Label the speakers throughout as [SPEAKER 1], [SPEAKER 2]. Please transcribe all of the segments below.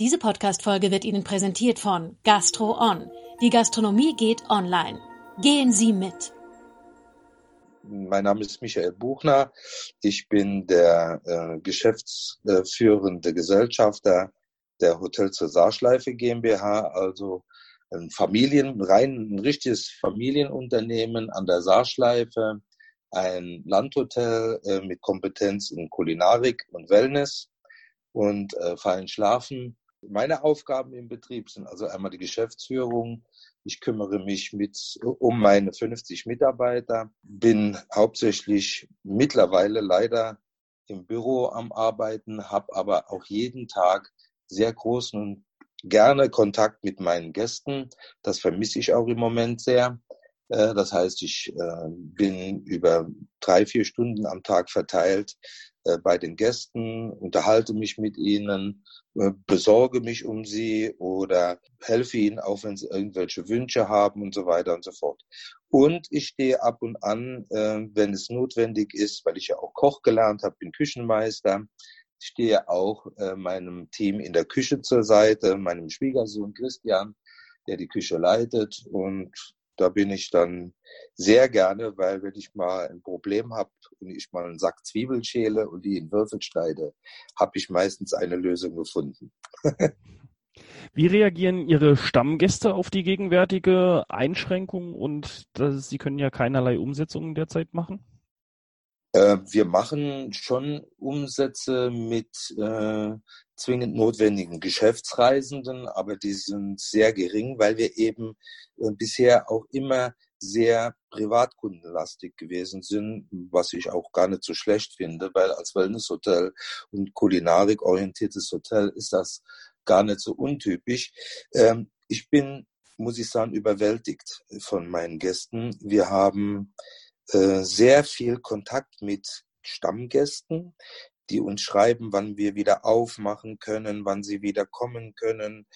[SPEAKER 1] Diese Podcast-Folge wird Ihnen präsentiert von Gastro On. Die Gastronomie geht online. Gehen Sie mit.
[SPEAKER 2] Mein Name ist Michael Buchner. Ich bin der äh, geschäftsführende Gesellschafter der Hotel zur Saarschleife GmbH, also ein Familien, rein ein richtiges Familienunternehmen an der Saarschleife, ein Landhotel äh, mit Kompetenz in Kulinarik und Wellness und äh, fein Schlafen. Meine Aufgaben im Betrieb sind also einmal die Geschäftsführung. Ich kümmere mich mit um meine 50 Mitarbeiter, bin hauptsächlich mittlerweile leider im Büro am Arbeiten, habe aber auch jeden Tag sehr großen und gerne Kontakt mit meinen Gästen. Das vermisse ich auch im Moment sehr. Äh, das heißt, ich äh, bin über drei, vier Stunden am Tag verteilt bei den Gästen, unterhalte mich mit ihnen, besorge mich um sie oder helfe ihnen, auch wenn sie irgendwelche Wünsche haben und so weiter und so fort. Und ich stehe ab und an, wenn es notwendig ist, weil ich ja auch Koch gelernt habe, bin Küchenmeister, stehe auch meinem Team in der Küche zur Seite, meinem Schwiegersohn Christian, der die Küche leitet und da bin ich dann sehr gerne, weil wenn ich mal ein Problem habe und ich mal einen Sack Zwiebeln schäle und die in Würfel schneide, habe ich meistens eine Lösung gefunden.
[SPEAKER 3] Wie reagieren Ihre Stammgäste auf die gegenwärtige Einschränkung und das, Sie können ja keinerlei Umsetzungen derzeit machen?
[SPEAKER 2] Äh, wir machen schon Umsätze mit äh, zwingend notwendigen Geschäftsreisenden, aber die sind sehr gering, weil wir eben äh, bisher auch immer sehr privatkundenlastig gewesen sind, was ich auch gar nicht so schlecht finde, weil als Wellnesshotel und kulinarikorientiertes Hotel ist das gar nicht so untypisch. Ähm, ich bin, muss ich sagen, überwältigt von meinen Gästen. Wir haben äh, sehr viel Kontakt mit Stammgästen, die uns schreiben, wann wir wieder aufmachen können, wann sie wieder kommen können.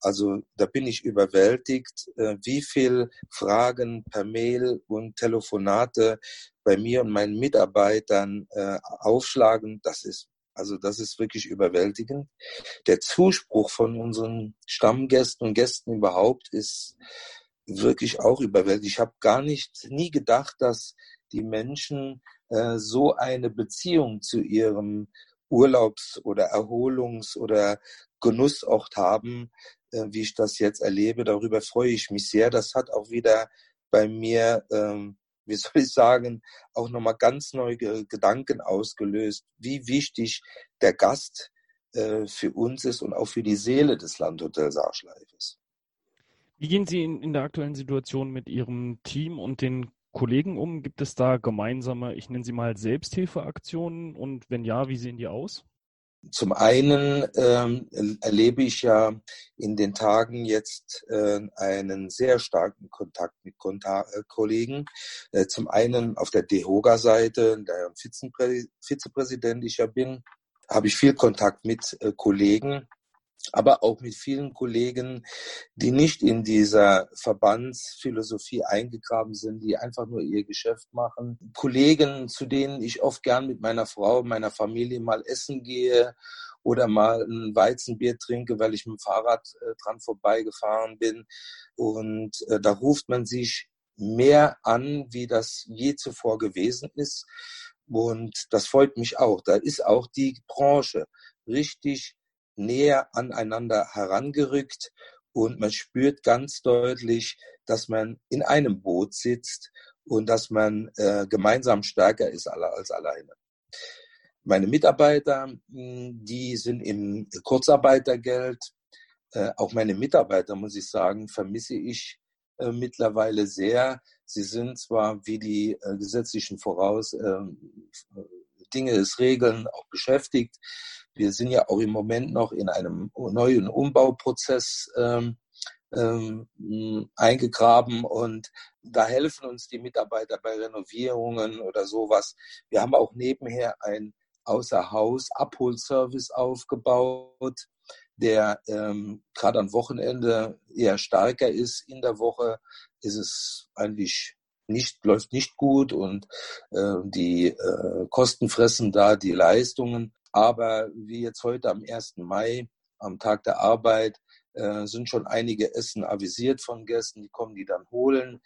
[SPEAKER 2] Also da bin ich überwältigt, äh, wie viel Fragen per Mail und Telefonate bei mir und meinen Mitarbeitern äh, aufschlagen. Das ist also das ist wirklich überwältigend. Der Zuspruch von unseren Stammgästen und Gästen überhaupt ist wirklich auch überwältigt. Ich habe gar nicht, nie gedacht, dass die Menschen äh, so eine Beziehung zu ihrem Urlaubs- oder Erholungs- oder Genussort haben, äh, wie ich das jetzt erlebe. Darüber freue ich mich sehr. Das hat auch wieder bei mir, ähm, wie soll ich sagen, auch nochmal ganz neue Gedanken ausgelöst, wie wichtig der Gast äh, für uns ist und auch für die Seele des Landhotels Arschleif ist.
[SPEAKER 3] Wie gehen Sie in, in der aktuellen Situation mit Ihrem Team und den Kollegen um? Gibt es da gemeinsame, ich nenne sie mal Selbsthilfeaktionen und wenn ja, wie sehen die aus?
[SPEAKER 2] Zum einen ähm, erlebe ich ja in den Tagen jetzt äh, einen sehr starken Kontakt mit Konta äh, Kollegen. Äh, zum einen auf der DEHOGA-Seite, der Vizepräsident ich ja bin, habe ich viel Kontakt mit äh, Kollegen, aber auch mit vielen Kollegen, die nicht in dieser Verbandsphilosophie eingegraben sind, die einfach nur ihr Geschäft machen. Kollegen, zu denen ich oft gern mit meiner Frau, meiner Familie mal essen gehe oder mal ein Weizenbier trinke, weil ich mit dem Fahrrad äh, dran vorbeigefahren bin. Und äh, da ruft man sich mehr an, wie das je zuvor gewesen ist. Und das freut mich auch. Da ist auch die Branche richtig näher aneinander herangerückt und man spürt ganz deutlich, dass man in einem Boot sitzt und dass man äh, gemeinsam stärker ist als alleine. Meine Mitarbeiter, hm, die sind im Kurzarbeitergeld. Äh, auch meine Mitarbeiter, muss ich sagen, vermisse ich äh, mittlerweile sehr. Sie sind zwar wie die äh, gesetzlichen Voraus ähm, Dinge es regeln, auch beschäftigt, wir sind ja auch im Moment noch in einem neuen Umbauprozess ähm, ähm, eingegraben und da helfen uns die Mitarbeiter bei Renovierungen oder sowas. Wir haben auch nebenher ein Außerhaus-Abholservice aufgebaut, der ähm, gerade am Wochenende eher stärker ist. In der Woche ist es eigentlich nicht, läuft nicht gut und äh, die äh, Kosten fressen da die Leistungen. Aber wie jetzt heute am 1. Mai am Tag der Arbeit äh, sind schon einige Essen avisiert von Gästen, die kommen die dann holen.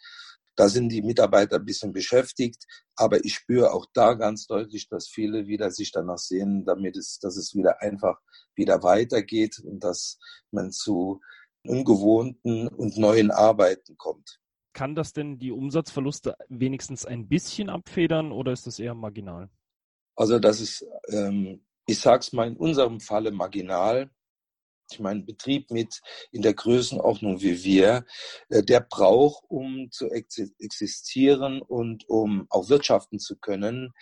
[SPEAKER 2] Da sind die Mitarbeiter ein bisschen beschäftigt, aber ich spüre auch da ganz deutlich, dass viele wieder sich danach sehen, damit es, dass es wieder einfach wieder weitergeht und dass man zu ungewohnten und neuen Arbeiten kommt.
[SPEAKER 3] Kann das denn die Umsatzverluste wenigstens ein bisschen abfedern oder ist das eher marginal?
[SPEAKER 2] Also das ist, ähm, ich sage es mal in unserem Falle marginal. Ich meine, Betrieb mit in der Größenordnung wie wir, äh, der braucht, um zu existieren und um auch wirtschaften zu können,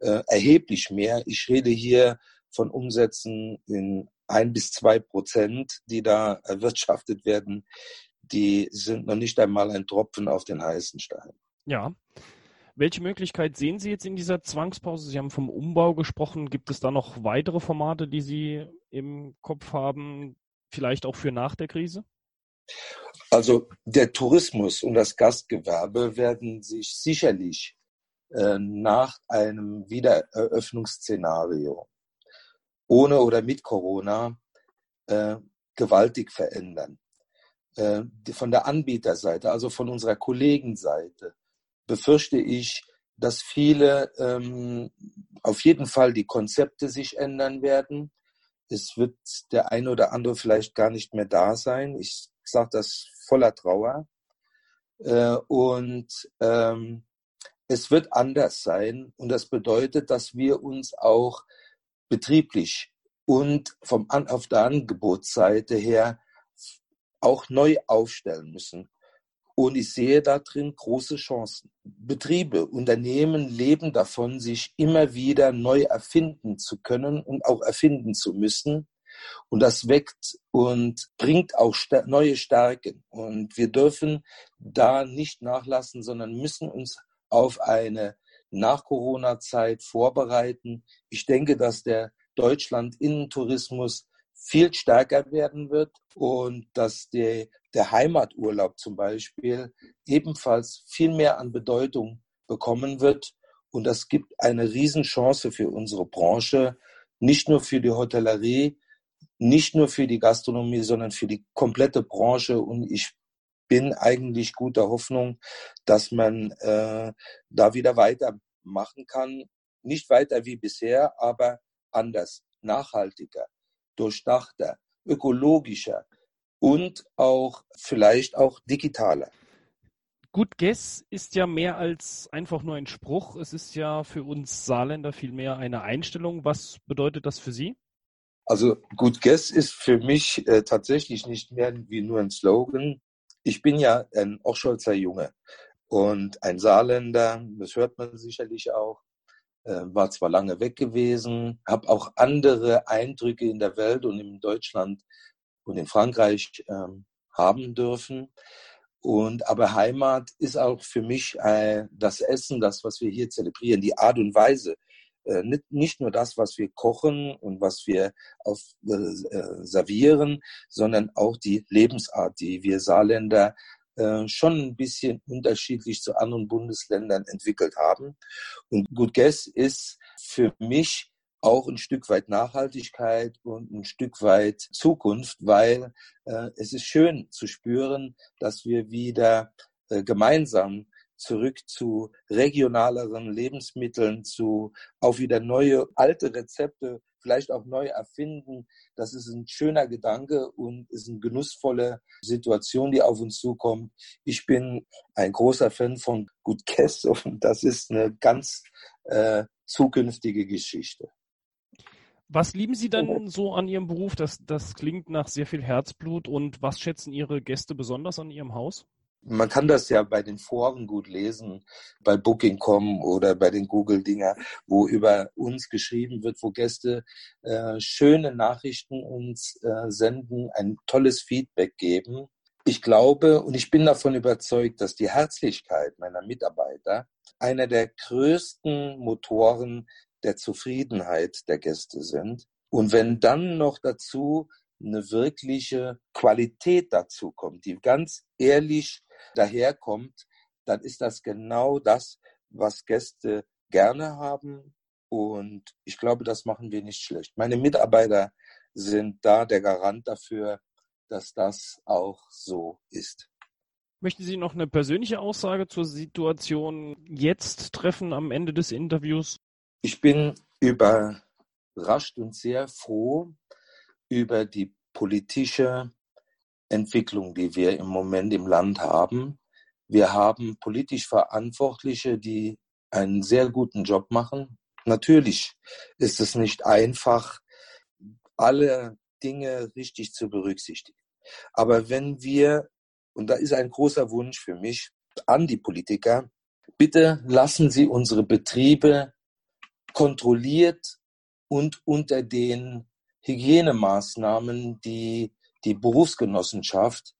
[SPEAKER 2] äh, erheblich mehr. Ich rede hier von Umsätzen in ein bis zwei Prozent, die da erwirtschaftet werden, die sind noch nicht einmal ein Tropfen auf den heißen Stein.
[SPEAKER 3] Ja. Welche Möglichkeit sehen Sie jetzt in dieser Zwangspause? Sie haben vom Umbau gesprochen. Gibt es da noch weitere Formate, die Sie im Kopf haben, vielleicht auch für nach der Krise?
[SPEAKER 2] Also der Tourismus und das Gastgewerbe werden sich sicherlich äh, nach einem Wiedereröffnungsszenario ohne oder mit Corona äh, gewaltig verändern. Äh, von der Anbieterseite, also von unserer Kollegenseite, befürchte ich, dass viele ähm, auf jeden Fall die Konzepte sich ändern werden. Es wird der eine oder andere vielleicht gar nicht mehr da sein. Ich sage das voller Trauer. Äh, und ähm, es wird anders sein. Und das bedeutet, dass wir uns auch betrieblich und vom An auf der Angebotsseite her auch neu aufstellen müssen. Und ich sehe da drin große Chancen. Betriebe, Unternehmen leben davon, sich immer wieder neu erfinden zu können und auch erfinden zu müssen. Und das weckt und bringt auch neue Stärken. Und wir dürfen da nicht nachlassen, sondern müssen uns auf eine Nach-Corona-Zeit vorbereiten. Ich denke, dass der Deutschland-Innentourismus viel stärker werden wird und dass der, der Heimaturlaub zum Beispiel ebenfalls viel mehr an Bedeutung bekommen wird. Und das gibt eine Riesenchance für unsere Branche, nicht nur für die Hotellerie, nicht nur für die Gastronomie, sondern für die komplette Branche. Und ich bin eigentlich guter Hoffnung, dass man äh, da wieder weitermachen kann. Nicht weiter wie bisher, aber anders, nachhaltiger durchdachter, ökologischer und auch vielleicht auch digitaler.
[SPEAKER 3] Gut Guess ist ja mehr als einfach nur ein Spruch. Es ist ja für uns Saarländer vielmehr eine Einstellung. Was bedeutet das für Sie?
[SPEAKER 2] Also Good Guess ist für mich äh, tatsächlich nicht mehr wie nur ein Slogan. Ich bin ja ein Ochscholzer Junge und ein Saarländer, das hört man sicherlich auch. Äh, war zwar lange weg gewesen, habe auch andere Eindrücke in der Welt und in Deutschland und in Frankreich ähm, haben dürfen. Und aber Heimat ist auch für mich äh, das Essen, das, was wir hier zelebrieren, die Art und Weise. Äh, nicht, nicht nur das, was wir kochen und was wir auf, äh, äh servieren, sondern auch die Lebensart, die wir Saarländer äh, schon ein bisschen unterschiedlich zu anderen Bundesländern entwickelt haben. Und Good Guess ist für mich auch ein Stück weit Nachhaltigkeit und ein Stück weit Zukunft, weil äh, es ist schön zu spüren, dass wir wieder äh, gemeinsam zurück zu regionaleren Lebensmitteln, zu auch wieder neue alte Rezepte vielleicht auch neu erfinden. Das ist ein schöner Gedanke und ist eine genussvolle Situation, die auf uns zukommt. Ich bin ein großer Fan von Gut Kess und das ist eine ganz äh, zukünftige Geschichte.
[SPEAKER 3] Was lieben Sie denn so an Ihrem Beruf? Das, das klingt nach sehr viel Herzblut. Und was schätzen Ihre Gäste besonders an Ihrem Haus?
[SPEAKER 2] Man kann das ja bei den Foren gut lesen, bei Booking.com oder bei den Google-Dinger, wo über uns geschrieben wird, wo Gäste äh, schöne Nachrichten uns äh, senden, ein tolles Feedback geben. Ich glaube und ich bin davon überzeugt, dass die Herzlichkeit meiner Mitarbeiter einer der größten Motoren der Zufriedenheit der Gäste sind. Und wenn dann noch dazu eine wirkliche Qualität dazu kommt, die ganz ehrlich daherkommt, dann ist das genau das, was Gäste gerne haben. Und ich glaube, das machen wir nicht schlecht. Meine Mitarbeiter sind da der Garant dafür, dass das auch so ist.
[SPEAKER 3] Möchten Sie noch eine persönliche Aussage zur Situation jetzt treffen am Ende des Interviews?
[SPEAKER 2] Ich bin überrascht und sehr froh über die politische Entwicklung, die wir im Moment im Land haben. Wir haben politisch Verantwortliche, die einen sehr guten Job machen. Natürlich ist es nicht einfach, alle Dinge richtig zu berücksichtigen. Aber wenn wir, und da ist ein großer Wunsch für mich an die Politiker, bitte lassen Sie unsere Betriebe kontrolliert und unter den Hygienemaßnahmen, die die Berufsgenossenschaft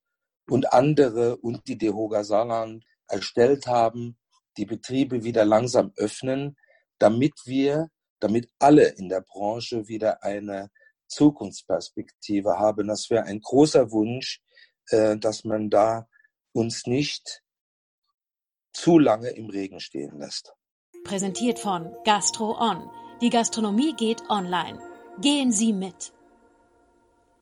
[SPEAKER 2] und andere und die Dehoga Saarland erstellt haben, die Betriebe wieder langsam öffnen, damit wir, damit alle in der Branche wieder eine Zukunftsperspektive haben. Das wäre ein großer Wunsch, äh, dass man da uns nicht zu lange im Regen stehen lässt.
[SPEAKER 1] Präsentiert von Gastro On. Die Gastronomie geht online. Gehen Sie mit.